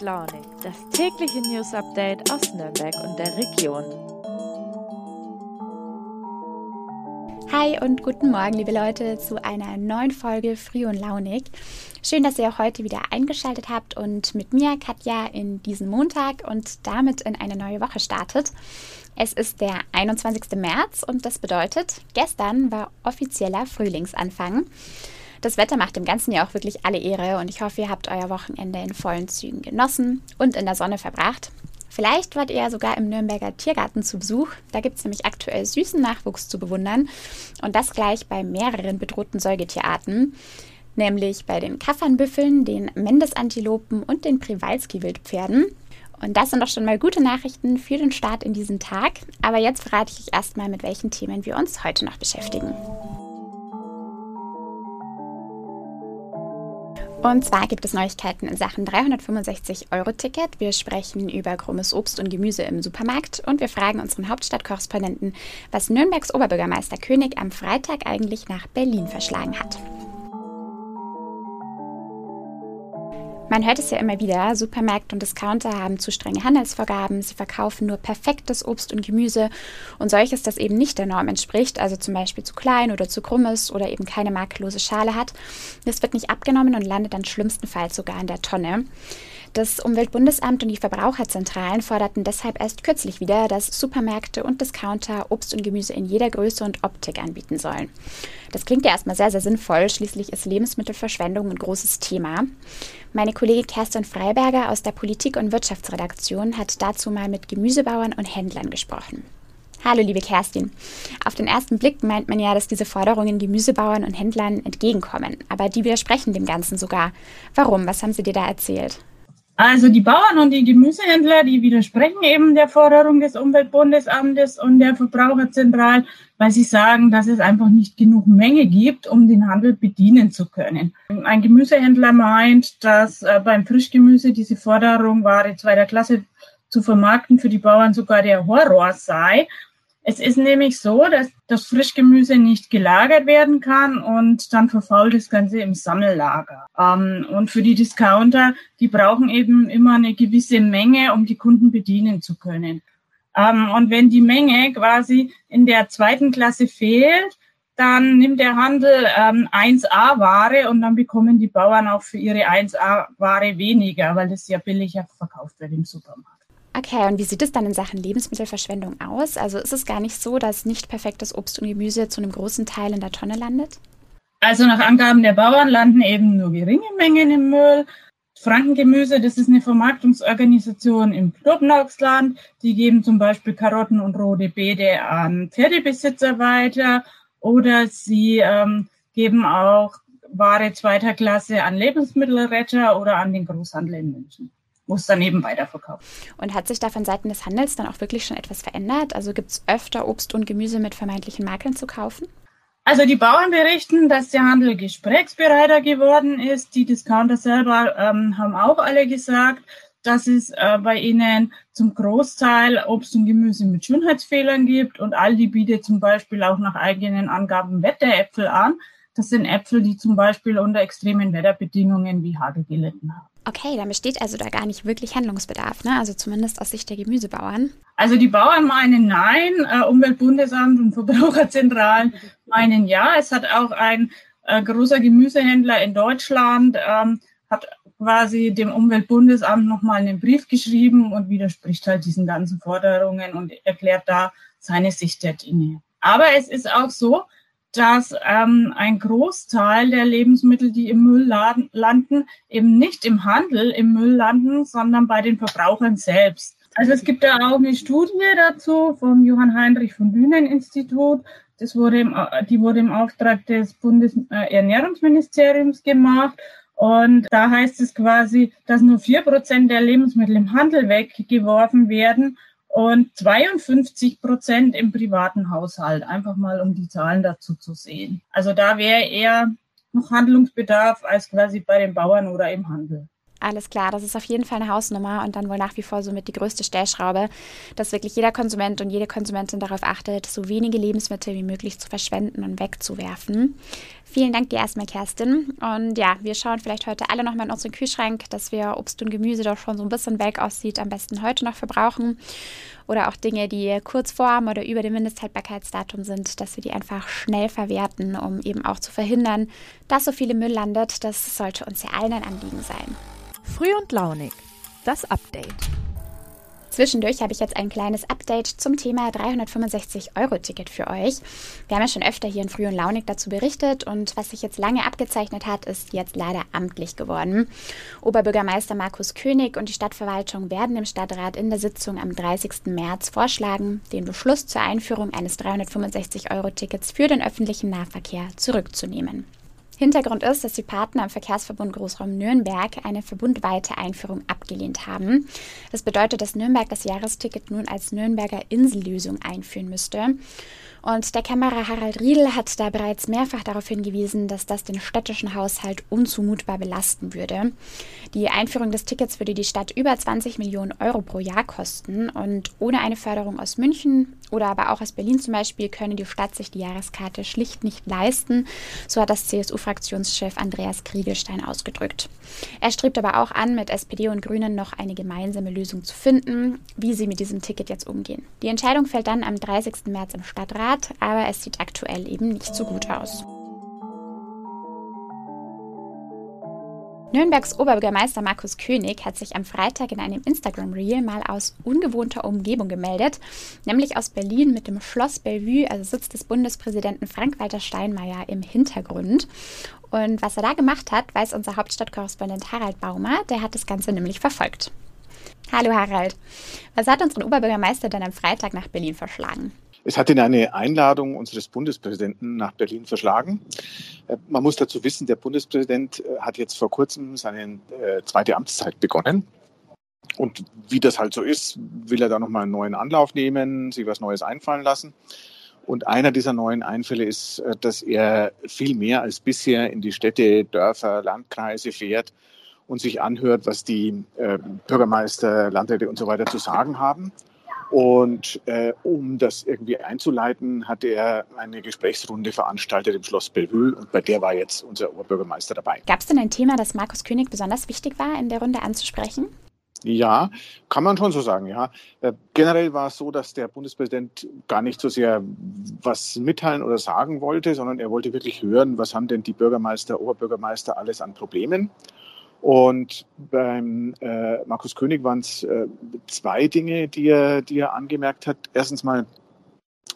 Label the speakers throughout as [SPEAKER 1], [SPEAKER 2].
[SPEAKER 1] Launig, das tägliche News Update aus Nürnberg und der Region.
[SPEAKER 2] Hi und guten Morgen, liebe Leute, zu einer neuen Folge Früh und Launig. Schön, dass ihr auch heute wieder eingeschaltet habt und mit mir, Katja, in diesen Montag und damit in eine neue Woche startet. Es ist der 21. März und das bedeutet, gestern war offizieller Frühlingsanfang. Das Wetter macht dem ganzen Jahr auch wirklich alle Ehre und ich hoffe, ihr habt euer Wochenende in vollen Zügen genossen und in der Sonne verbracht. Vielleicht wart ihr sogar im Nürnberger Tiergarten zu Besuch. Da gibt es nämlich aktuell süßen Nachwuchs zu bewundern und das gleich bei mehreren bedrohten Säugetierarten nämlich bei den Kaffernbüffeln, den Mendesantilopen und den Priwalski-Wildpferden. Und das sind doch schon mal gute Nachrichten für den Start in diesen Tag. Aber jetzt verrate ich euch erstmal, mit welchen Themen wir uns heute noch beschäftigen. Und zwar gibt es Neuigkeiten in Sachen 365-Euro-Ticket. Wir sprechen über krummes Obst und Gemüse im Supermarkt und wir fragen unseren Hauptstadtkorrespondenten, was Nürnbergs Oberbürgermeister König am Freitag eigentlich nach Berlin verschlagen hat. Man hört es ja immer wieder, Supermärkte und Discounter haben zu strenge Handelsvorgaben, sie verkaufen nur perfektes Obst und Gemüse und solches, das eben nicht der Norm entspricht, also zum Beispiel zu klein oder zu krumm ist oder eben keine makellose Schale hat. Das wird nicht abgenommen und landet dann schlimmstenfalls sogar in der Tonne. Das Umweltbundesamt und die Verbraucherzentralen forderten deshalb erst kürzlich wieder, dass Supermärkte und Discounter Obst und Gemüse in jeder Größe und Optik anbieten sollen. Das klingt ja erstmal sehr, sehr sinnvoll. Schließlich ist Lebensmittelverschwendung ein großes Thema. Meine Kollegin Kerstin Freiberger aus der Politik- und Wirtschaftsredaktion hat dazu mal mit Gemüsebauern und Händlern gesprochen. Hallo, liebe Kerstin. Auf den ersten Blick meint man ja, dass diese Forderungen Gemüsebauern und Händlern entgegenkommen. Aber die widersprechen dem Ganzen sogar. Warum? Was haben sie dir da erzählt?
[SPEAKER 3] Also die Bauern und die Gemüsehändler, die widersprechen eben der Forderung des Umweltbundesamtes und der Verbraucherzentralen, weil sie sagen, dass es einfach nicht genug Menge gibt, um den Handel bedienen zu können. Ein Gemüsehändler meint, dass äh, beim Frischgemüse diese Forderung, Ware zweiter Klasse zu vermarkten, für die Bauern sogar der Horror sei es ist nämlich so, dass das Frischgemüse nicht gelagert werden kann und dann verfault das Ganze im Sammellager. Ähm, und für die Discounter, die brauchen eben immer eine gewisse Menge, um die Kunden bedienen zu können. Ähm, und wenn die Menge quasi in der zweiten Klasse fehlt, dann nimmt der Handel ähm, 1A-Ware und dann bekommen die Bauern auch für ihre 1A-Ware weniger, weil das ja billiger verkauft wird im Supermarkt.
[SPEAKER 2] Okay, und wie sieht es dann in Sachen Lebensmittelverschwendung aus? Also ist es gar nicht so, dass nicht perfektes Obst und Gemüse zu einem großen Teil in der Tonne landet?
[SPEAKER 3] Also nach Angaben der Bauern landen eben nur geringe Mengen im Müll. Frankengemüse, das ist eine Vermarktungsorganisation im Knoblauchsland. Die geben zum Beispiel Karotten und rote Beete an Pferdebesitzer weiter oder sie ähm, geben auch Ware zweiter Klasse an Lebensmittelretter oder an den Großhandel in München es dann eben weiterverkauft.
[SPEAKER 2] Und hat sich da von Seiten des Handels dann auch wirklich schon etwas verändert? Also gibt es öfter Obst und Gemüse mit vermeintlichen Makeln zu kaufen?
[SPEAKER 3] Also die Bauern berichten, dass der Handel gesprächsbereiter geworden ist. Die Discounter selber ähm, haben auch alle gesagt, dass es äh, bei ihnen zum Großteil Obst und Gemüse mit Schönheitsfehlern gibt und Aldi bietet zum Beispiel auch nach eigenen Angaben Wetteräpfel an. Das sind Äpfel, die zum Beispiel unter extremen Wetterbedingungen wie Hagel gelitten haben.
[SPEAKER 2] Okay, dann besteht also da gar nicht wirklich Handlungsbedarf, ne? also zumindest aus Sicht der Gemüsebauern.
[SPEAKER 3] Also die Bauern meinen nein, äh, Umweltbundesamt und Verbraucherzentralen meinen ja. Es hat auch ein äh, großer Gemüsehändler in Deutschland, ähm, hat quasi dem Umweltbundesamt nochmal einen Brief geschrieben und widerspricht halt diesen ganzen Forderungen und erklärt da seine Sicht der Dinge. Aber es ist auch so, dass ähm, ein Großteil der Lebensmittel, die im Müll landen, eben nicht im Handel im Müll landen, sondern bei den Verbrauchern selbst. Also es gibt da auch eine Studie dazu vom Johann Heinrich von Dünen Institut. Das wurde im, die wurde im Auftrag des Bundesernährungsministeriums gemacht. Und da heißt es quasi, dass nur vier Prozent der Lebensmittel im Handel weggeworfen werden und 52 Prozent im privaten Haushalt, einfach mal um die Zahlen dazu zu sehen. Also da wäre eher noch Handlungsbedarf als quasi bei den Bauern oder im Handel.
[SPEAKER 2] Alles klar, das ist auf jeden Fall eine Hausnummer und dann wohl nach wie vor somit die größte Stellschraube, dass wirklich jeder Konsument und jede Konsumentin darauf achtet, so wenige Lebensmittel wie möglich zu verschwenden und wegzuwerfen. Vielen Dank dir erstmal, Kerstin. Und ja, wir schauen vielleicht heute alle nochmal in unseren Kühlschrank, dass wir Obst und Gemüse doch schon so ein bisschen weg aussieht, am besten heute noch verbrauchen. Oder auch Dinge, die kurz vor oder über dem Mindesthaltbarkeitsdatum sind, dass wir die einfach schnell verwerten, um eben auch zu verhindern, dass so viel Müll landet. Das sollte uns ja allen ein Anliegen sein.
[SPEAKER 1] Früh und launig. Das Update.
[SPEAKER 2] Zwischendurch habe ich jetzt ein kleines Update zum Thema 365-Euro-Ticket für euch. Wir haben ja schon öfter hier in Früh und Launig dazu berichtet und was sich jetzt lange abgezeichnet hat, ist jetzt leider amtlich geworden. Oberbürgermeister Markus König und die Stadtverwaltung werden dem Stadtrat in der Sitzung am 30. März vorschlagen, den Beschluss zur Einführung eines 365-Euro-Tickets für den öffentlichen Nahverkehr zurückzunehmen. Hintergrund ist, dass die Partner im Verkehrsverbund Großraum Nürnberg eine verbundweite Einführung abgelehnt haben. Das bedeutet, dass Nürnberg das Jahresticket nun als Nürnberger Insellösung einführen müsste. Und der Kämmerer Harald Riedel hat da bereits mehrfach darauf hingewiesen, dass das den städtischen Haushalt unzumutbar belasten würde. Die Einführung des Tickets würde die Stadt über 20 Millionen Euro pro Jahr kosten. Und ohne eine Förderung aus München oder aber auch aus Berlin zum Beispiel könne die Stadt sich die Jahreskarte schlicht nicht leisten. So hat das CSU-Fraktionschef Andreas Kriegelstein ausgedrückt. Er strebt aber auch an, mit SPD und Grünen noch eine gemeinsame Lösung zu finden, wie sie mit diesem Ticket jetzt umgehen. Die Entscheidung fällt dann am 30. März im Stadtrat. Aber es sieht aktuell eben nicht so gut aus. Nürnbergs Oberbürgermeister Markus König hat sich am Freitag in einem Instagram-Reel mal aus ungewohnter Umgebung gemeldet, nämlich aus Berlin mit dem Schloss Bellevue, also Sitz des Bundespräsidenten Frank-Walter Steinmeier, im Hintergrund. Und was er da gemacht hat, weiß unser Hauptstadtkorrespondent Harald Baumer, der hat das Ganze nämlich verfolgt. Hallo Harald, was hat unseren Oberbürgermeister denn am Freitag nach Berlin verschlagen?
[SPEAKER 4] Es hat ihn eine Einladung unseres Bundespräsidenten nach Berlin verschlagen. Äh, man muss dazu wissen, der Bundespräsident äh, hat jetzt vor kurzem seine äh, zweite Amtszeit begonnen. Und wie das halt so ist, will er da nochmal einen neuen Anlauf nehmen, sich was Neues einfallen lassen. Und einer dieser neuen Einfälle ist, dass er viel mehr als bisher in die Städte, Dörfer, Landkreise fährt und sich anhört, was die Bürgermeister, Landräte und so weiter zu sagen haben. Und äh, um das irgendwie einzuleiten, hat er eine Gesprächsrunde veranstaltet im Schloss Bellevue und bei der war jetzt unser Oberbürgermeister dabei.
[SPEAKER 2] Gab es denn ein Thema, das Markus König besonders wichtig war, in der Runde anzusprechen?
[SPEAKER 4] Ja, kann man schon so sagen, ja. Äh, generell war es so, dass der Bundespräsident gar nicht so sehr was mitteilen oder sagen wollte, sondern er wollte wirklich hören, was haben denn die Bürgermeister, Oberbürgermeister alles an Problemen. Und beim äh, Markus König waren es äh, zwei Dinge, die er, die er angemerkt hat. Erstens mal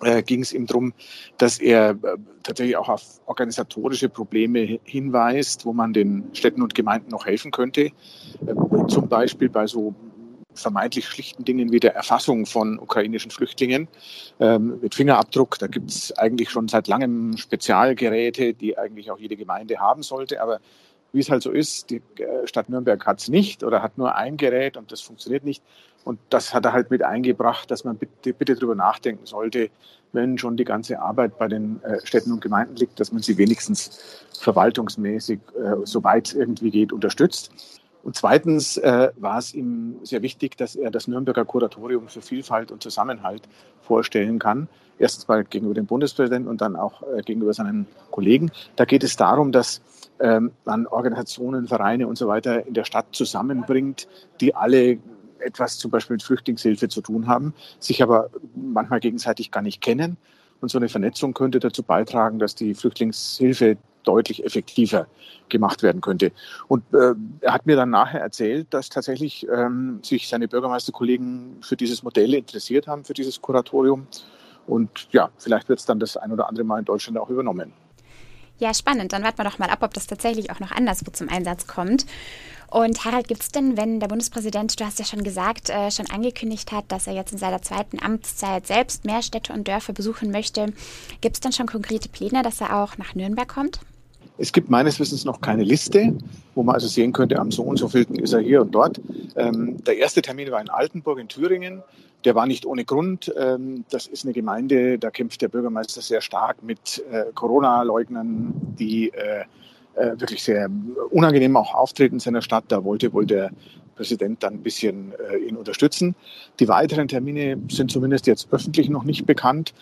[SPEAKER 4] äh, ging es ihm darum, dass er äh, tatsächlich auch auf organisatorische Probleme hinweist, wo man den Städten und Gemeinden noch helfen könnte. Äh, zum Beispiel bei so vermeintlich schlichten Dingen wie der Erfassung von ukrainischen Flüchtlingen ähm, mit Fingerabdruck. Da gibt es eigentlich schon seit langem Spezialgeräte, die eigentlich auch jede Gemeinde haben sollte. Aber wie es halt so ist, die äh, Stadt Nürnberg hat es nicht oder hat nur ein Gerät und das funktioniert nicht. Und das hat er halt mit eingebracht, dass man bitte, bitte darüber nachdenken sollte, wenn schon die ganze Arbeit bei den äh, Städten und Gemeinden liegt, dass man sie wenigstens verwaltungsmäßig, äh, soweit es irgendwie geht, unterstützt. Und zweitens äh, war es ihm sehr wichtig, dass er das Nürnberger Kuratorium für Vielfalt und Zusammenhalt vorstellen kann. Erstens mal gegenüber dem Bundespräsidenten und dann auch gegenüber seinen Kollegen. Da geht es darum, dass ähm, man Organisationen, Vereine und so weiter in der Stadt zusammenbringt, die alle etwas zum Beispiel mit Flüchtlingshilfe zu tun haben, sich aber manchmal gegenseitig gar nicht kennen. Und so eine Vernetzung könnte dazu beitragen, dass die Flüchtlingshilfe deutlich effektiver gemacht werden könnte. Und äh, er hat mir dann nachher erzählt, dass tatsächlich ähm, sich seine Bürgermeisterkollegen für dieses Modell interessiert haben, für dieses Kuratorium. Und ja, vielleicht wird es dann das ein oder andere Mal in Deutschland auch übernommen.
[SPEAKER 2] Ja, spannend. Dann warten wir doch mal ab, ob das tatsächlich auch noch anderswo zum Einsatz kommt. Und Harald, gibt es denn, wenn der Bundespräsident, du hast ja schon gesagt, äh, schon angekündigt hat, dass er jetzt in seiner zweiten Amtszeit selbst mehr Städte und Dörfer besuchen möchte, gibt es dann schon konkrete Pläne, dass er auch nach Nürnberg kommt?
[SPEAKER 4] Es gibt meines Wissens noch keine Liste, wo man also sehen könnte, am so und so vielten ist er hier und dort. Ähm, der erste Termin war in Altenburg in Thüringen. Der war nicht ohne Grund. Ähm, das ist eine Gemeinde, da kämpft der Bürgermeister sehr stark mit äh, Corona-Leugnern, die äh, äh, wirklich sehr unangenehm auch auftreten in seiner Stadt. Da wollte wohl der Präsident dann ein bisschen äh, ihn unterstützen. Die weiteren Termine sind zumindest jetzt öffentlich noch nicht bekannt.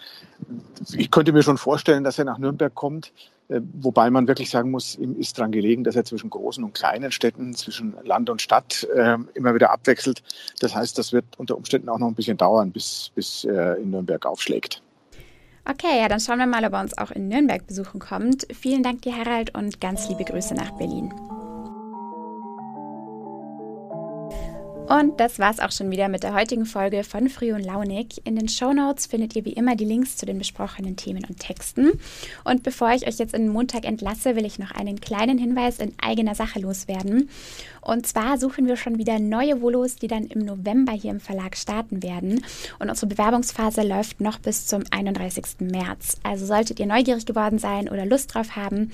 [SPEAKER 4] Ich könnte mir schon vorstellen, dass er nach Nürnberg kommt, äh, wobei man wirklich sagen muss, ihm ist daran gelegen, dass er zwischen großen und kleinen Städten, zwischen Land und Stadt äh, immer wieder abwechselt. Das heißt, das wird unter Umständen auch noch ein bisschen dauern, bis, bis er in Nürnberg aufschlägt.
[SPEAKER 2] Okay, ja, dann schauen wir mal, ob er uns auch in Nürnberg besuchen kommt. Vielen Dank dir, Harald, und ganz liebe Grüße nach Berlin. Und das war's auch schon wieder mit der heutigen Folge von Früh und Launig. In den Show Notes findet ihr wie immer die Links zu den besprochenen Themen und Texten. Und bevor ich euch jetzt in den Montag entlasse, will ich noch einen kleinen Hinweis in eigener Sache loswerden. Und zwar suchen wir schon wieder neue Volos, die dann im November hier im Verlag starten werden. Und unsere Bewerbungsphase läuft noch bis zum 31. März. Also solltet ihr neugierig geworden sein oder Lust drauf haben,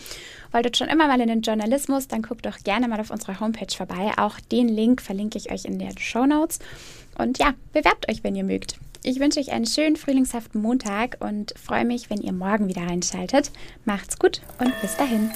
[SPEAKER 2] wolltet schon immer mal in den Journalismus, dann guckt doch gerne mal auf unserer Homepage vorbei. Auch den Link verlinke ich euch in den Show Notes. Und ja, bewerbt euch, wenn ihr mögt. Ich wünsche euch einen schönen frühlingshaften Montag und freue mich, wenn ihr morgen wieder reinschaltet. Macht's gut und bis dahin.